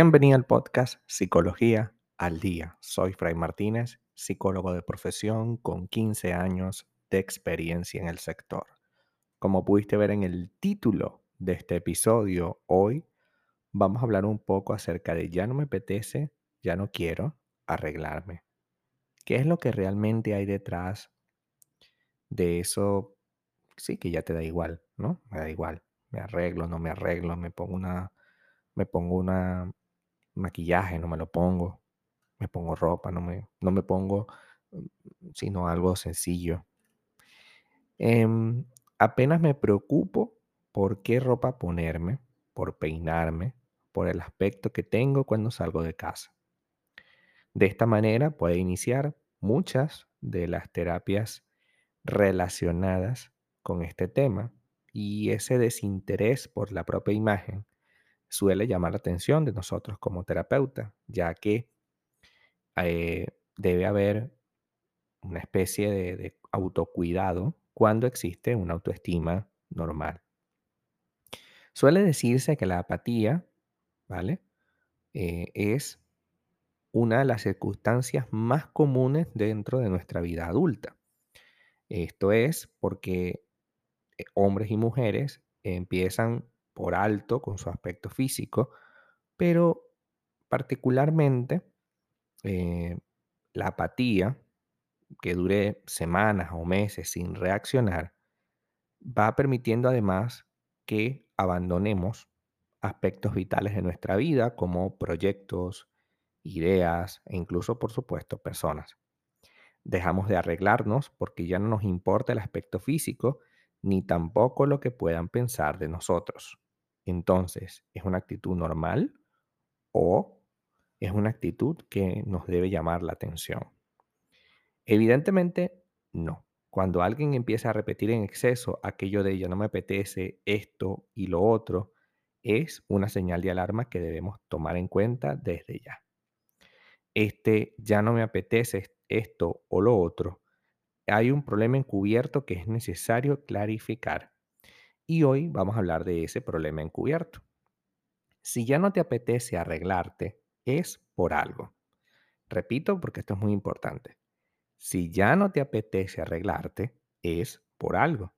Bienvenido al podcast Psicología al Día. Soy Fray Martínez, psicólogo de profesión con 15 años de experiencia en el sector. Como pudiste ver en el título de este episodio, hoy vamos a hablar un poco acerca de ya no me apetece, ya no quiero arreglarme. ¿Qué es lo que realmente hay detrás de eso? Sí, que ya te da igual, ¿no? Me da igual. Me arreglo, no me arreglo, me pongo una, me pongo una maquillaje, no me lo pongo, me pongo ropa, no me, no me pongo mm, sino algo sencillo. Em, apenas me preocupo por qué ropa ponerme, por peinarme, por el aspecto que tengo cuando salgo de casa. De esta manera puede iniciar muchas de las terapias relacionadas con este tema y ese desinterés por la propia imagen suele llamar la atención de nosotros como terapeuta, ya que eh, debe haber una especie de, autocuidado cuando existe una autoestima normal. Suele decirse que la apatía, ¿vale? Eh, es una de las circunstancias más comunes dentro de nuestra vida adulta. Esto es porque eh, hombres y mujeres empiezan por alto con su aspecto físico, pero particularmente eh, la apatía, que dure semanas o meses sin reaccionar, va permitiendo además que abandonemos aspectos vitales de nuestra vida como proyectos, ideas e incluso, por supuesto, personas. Dejamos de arreglarnos porque ya no nos importa el aspecto físico ni tampoco lo que puedan pensar de nosotros. Entonces, ¿es una actitud normal o es una actitud que nos debe llamar la atención? Evidentemente, no. Cuando alguien empieza a repetir en exceso aquello de ya no me apetece esto y lo otro, es una señal de alarma que debemos tomar en cuenta desde ya. Este ya no me apetece esto o lo otro, hay un problema encubierto que es necesario clarificar. Y hoy vamos a hablar de ese problema encubierto. Si ya no te apetece arreglarte, es por algo. Repito porque esto es muy importante. Si ya no te apetece arreglarte, es por algo.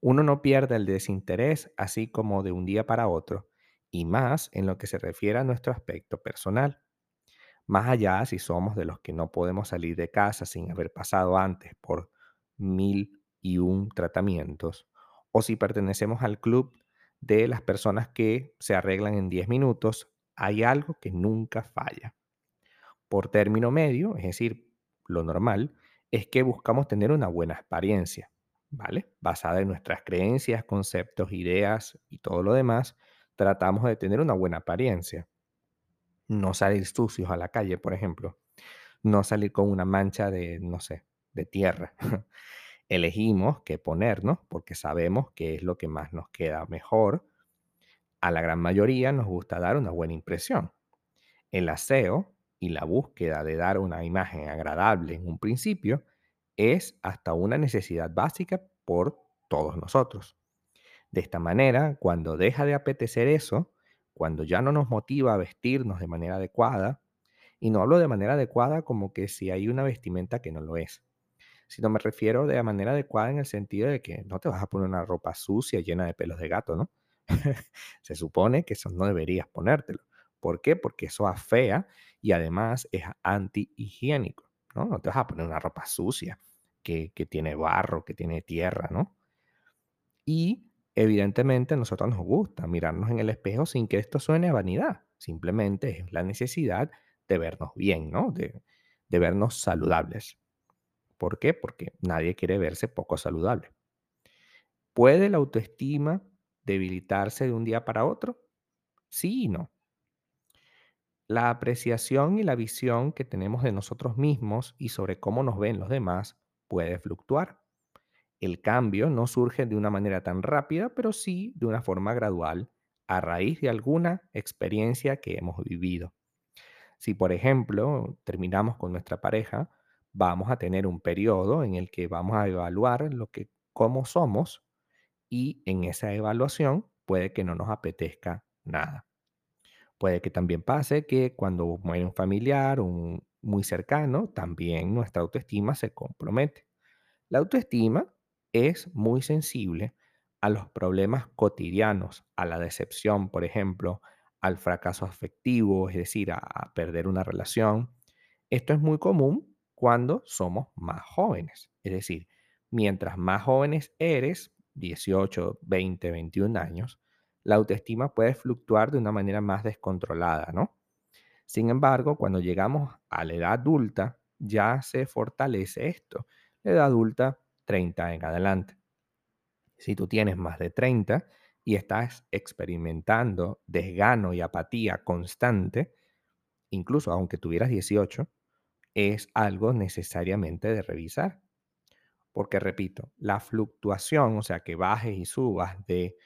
Uno no pierde el desinterés así como de un día para otro, y más en lo que se refiere a nuestro aspecto personal. Más allá si somos de los que no podemos salir de casa sin haber pasado antes por mil y un tratamientos, o si pertenecemos al club de las personas que se arreglan en 10 minutos, hay algo que nunca falla. Por término medio, es decir, lo normal, es que buscamos tener una buena apariencia, ¿vale? Basada en nuestras creencias, conceptos, ideas y todo lo demás, tratamos de tener una buena apariencia no salir sucios a la calle, por ejemplo, no salir con una mancha de, no sé, de tierra. Elegimos qué ponernos porque sabemos que es lo que más nos queda mejor. A la gran mayoría nos gusta dar una buena impresión. El aseo y la búsqueda de dar una imagen agradable en un principio es hasta una necesidad básica por todos nosotros. De esta manera, cuando deja de apetecer eso, cuando ya no nos motiva a vestirnos de manera adecuada, y no hablo de manera adecuada como que si hay una vestimenta que no lo es, sino me refiero de manera adecuada en el sentido de que no te vas a poner una ropa sucia llena de pelos de gato, ¿no? Se supone que eso no deberías ponértelo. ¿Por qué? Porque eso afea y además es antihigiénico, ¿no? No te vas a poner una ropa sucia que, que tiene barro, que tiene tierra, ¿no? Y Evidentemente, a nosotros nos gusta mirarnos en el espejo sin que esto suene a vanidad. Simplemente es la necesidad de vernos bien, ¿no? De, de vernos saludables. ¿Por qué? Porque nadie quiere verse poco saludable. ¿Puede la autoestima debilitarse de un día para otro? Sí y no. La apreciación y la visión que tenemos de nosotros mismos y sobre cómo nos ven los demás puede fluctuar. El cambio no surge de una manera tan rápida, pero sí de una forma gradual a raíz de alguna experiencia que hemos vivido. Si, por ejemplo, terminamos con nuestra pareja, vamos a tener un periodo en el que vamos a evaluar lo que cómo somos y en esa evaluación puede que no nos apetezca nada. Puede que también pase que cuando muere un familiar, un muy cercano, también nuestra autoestima se compromete. La autoestima es muy sensible a los problemas cotidianos, a la decepción, por ejemplo, al fracaso afectivo, es decir, a, a perder una relación. Esto es muy común cuando somos más jóvenes. Es decir, mientras más jóvenes eres, 18, 20, 21 años, la autoestima puede fluctuar de una manera más descontrolada, ¿no? Sin embargo, cuando llegamos a la edad adulta, ya se fortalece esto. La edad adulta, 30 en adelante. Si tú tienes más de 30 y estás experimentando desgano y apatía constante, incluso aunque tuvieras 18, es algo necesariamente de revisar. Porque repito, la fluctuación, o sea, que bajes y subas de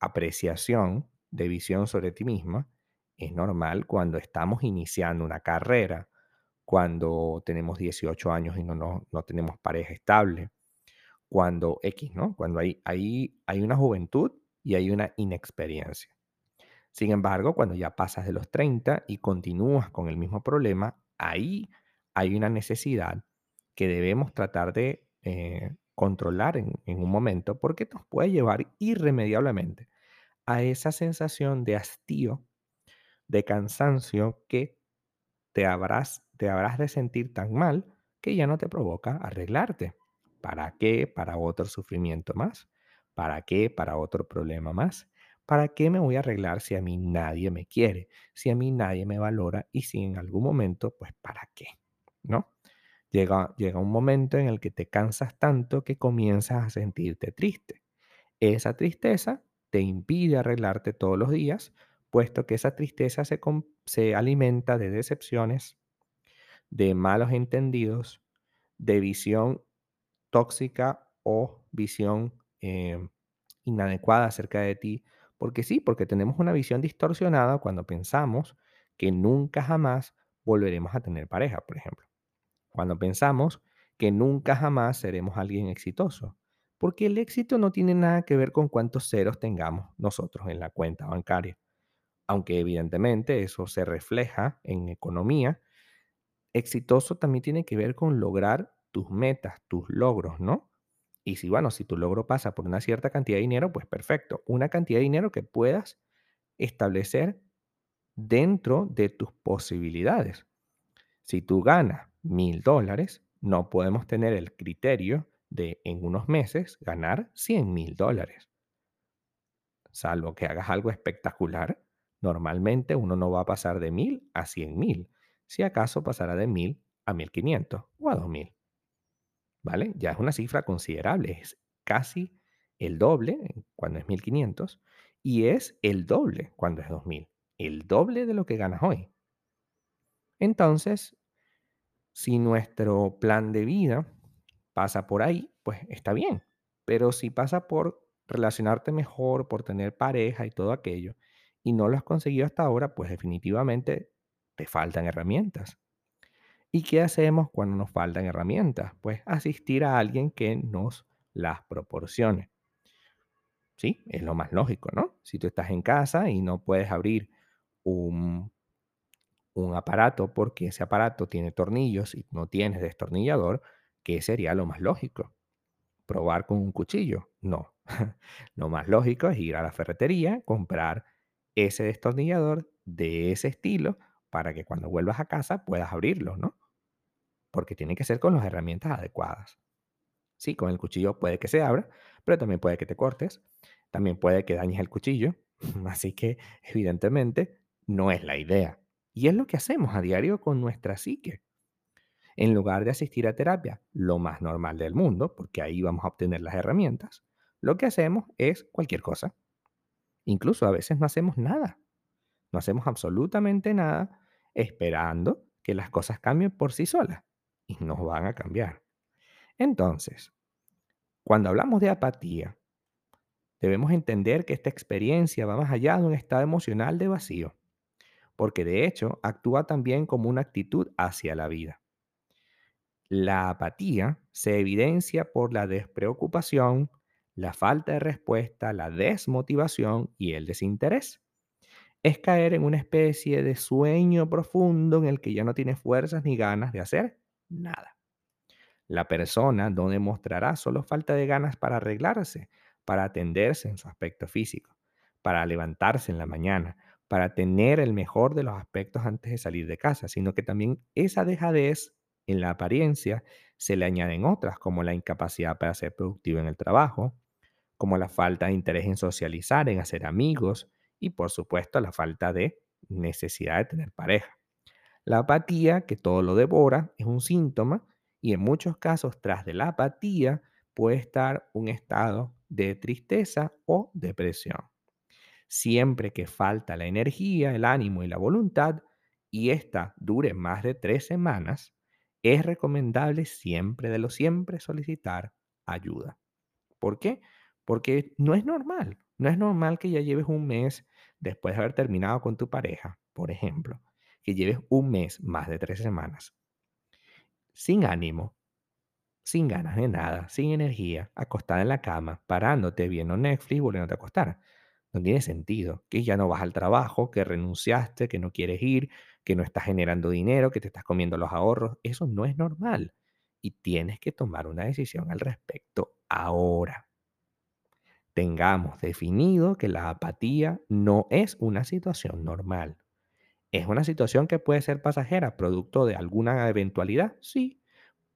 apreciación, de visión sobre ti misma, es normal cuando estamos iniciando una carrera, cuando tenemos 18 años y no, no, no tenemos pareja estable, cuando X, ¿no? Cuando hay, hay, hay una juventud y hay una inexperiencia. Sin embargo, cuando ya pasas de los 30 y continúas con el mismo problema, ahí hay una necesidad que debemos tratar de eh, controlar en, en un momento porque nos puede llevar irremediablemente a esa sensación de hastío, de cansancio que te habrás, te habrás de sentir tan mal que ya no te provoca arreglarte. ¿Para qué? Para otro sufrimiento más. ¿Para qué? Para otro problema más. ¿Para qué me voy a arreglar si a mí nadie me quiere? Si a mí nadie me valora y si en algún momento, pues ¿para qué? ¿No? Llega, llega un momento en el que te cansas tanto que comienzas a sentirte triste. Esa tristeza te impide arreglarte todos los días, puesto que esa tristeza se, se alimenta de decepciones, de malos entendidos, de visión tóxica o visión eh, inadecuada acerca de ti. Porque sí, porque tenemos una visión distorsionada cuando pensamos que nunca jamás volveremos a tener pareja, por ejemplo. Cuando pensamos que nunca jamás seremos alguien exitoso. Porque el éxito no tiene nada que ver con cuántos ceros tengamos nosotros en la cuenta bancaria. Aunque evidentemente eso se refleja en economía, exitoso también tiene que ver con lograr tus metas, tus logros, ¿no? Y si, bueno, si tu logro pasa por una cierta cantidad de dinero, pues perfecto. Una cantidad de dinero que puedas establecer dentro de tus posibilidades. Si tú ganas mil dólares, no podemos tener el criterio de en unos meses ganar cien mil dólares. Salvo que hagas algo espectacular, normalmente uno no va a pasar de mil a cien mil. Si acaso pasará de mil a mil quinientos o a dos mil. ¿Vale? Ya es una cifra considerable. Es casi el doble cuando es 1500 y es el doble cuando es 2000. El doble de lo que ganas hoy. Entonces, Si nuestro plan de vida pasa por ahí, pues está bien. Pero si pasa por relacionarte mejor, por tener pareja y todo aquello, y no lo has conseguido hasta ahora, pues definitivamente te faltan herramientas. ¿Y qué hacemos cuando nos faltan herramientas? Pues asistir a alguien que nos las proporcione. Sí, es lo más lógico, ¿no? Si tú estás en casa y no puedes abrir un un aparato porque ese aparato tiene tornillos y no tienes destornillador, ¿qué sería lo más lógico? ¿Probar con un cuchillo? No. lo más lógico es ir a la ferretería, comprar ese destornillador de ese estilo para que cuando vuelvas a casa puedas abrirlo, ¿no? Porque tiene que ser con las herramientas adecuadas. Sí, con el cuchillo puede que se abra, pero también puede que te cortes, también puede que dañes el cuchillo, así que evidentemente no es la idea. Y es lo que hacemos a diario con nuestra psique. En lugar de asistir a terapia, lo más normal del mundo, porque ahí vamos a obtener las herramientas, lo que hacemos es cualquier cosa. Incluso a veces no hacemos nada. No hacemos absolutamente nada esperando que las cosas cambien por sí solas. Y no van a cambiar. Entonces, cuando hablamos de apatía, debemos entender que esta experiencia va más allá de un estado emocional de vacío, porque de hecho actúa también como una actitud hacia la vida. La apatía se evidencia por la despreocupación, la falta de respuesta, la desmotivación y el desinterés. es caer en una especie de sueño profundo en el que ya no tienes fuerzas ni ganas de hacer nada. La persona no demostrará solo falta de ganas para arreglarse, para atenderse en su aspecto físico, para levantarse en la mañana, para tener el mejor de los aspectos antes de salir de casa, sino que también esa dejadez en la apariencia se le añaden otras, como la incapacidad para ser productivo en el trabajo, como la falta de interés en socializar, en hacer amigos y por supuesto la falta de necesidad de tener pareja. La apatía, que todo lo devora, es un síntoma y en muchos casos tras de la apatía puede estar un estado de tristeza o depresión. Siempre que falta la energía, el ánimo y la voluntad, y esta dure más de tres semanas, es recomendable siempre de lo siempre solicitar ayuda. ¿Por qué? Porque no es normal. No es normal que ya lleves un mes después de haber terminado con tu pareja, por ejemplo, que lleves un mes, más de tres semanas, sin ánimo, sin ganas de nada, sin energía, acostada en la cama, parándote viendo Netflix, volviéndote a acostar. No tiene sentido que ya no vas al trabajo, que renunciaste, que no quieres ir, que no estás generando dinero, que te estás comiendo los ahorros. Eso no es normal. Y tienes que tomar una decisión al respecto ahora. Tengamos definido que la apatía no es una situación normal. ¿Es una situación que puede ser pasajera, producto de alguna eventualidad? Sí,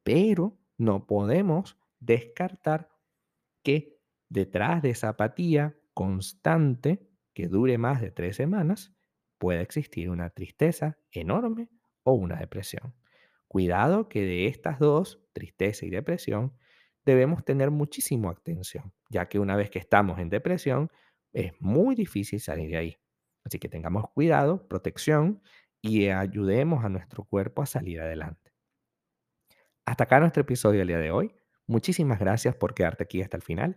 pero no podemos descartar que detrás de esa apatía constante que dure más de tres semanas puede existir una tristeza enorme o una depresión. Cuidado que de estas dos, tristeza y depresión, debemos tener muchísima atención, ya que una vez que estamos en depresión es muy difícil salir de ahí. Así que tengamos cuidado, protección y ayudemos a nuestro cuerpo a salir adelante. Hasta acá nuestro episodio del día de hoy. Muchísimas gracias por quedarte aquí hasta el final.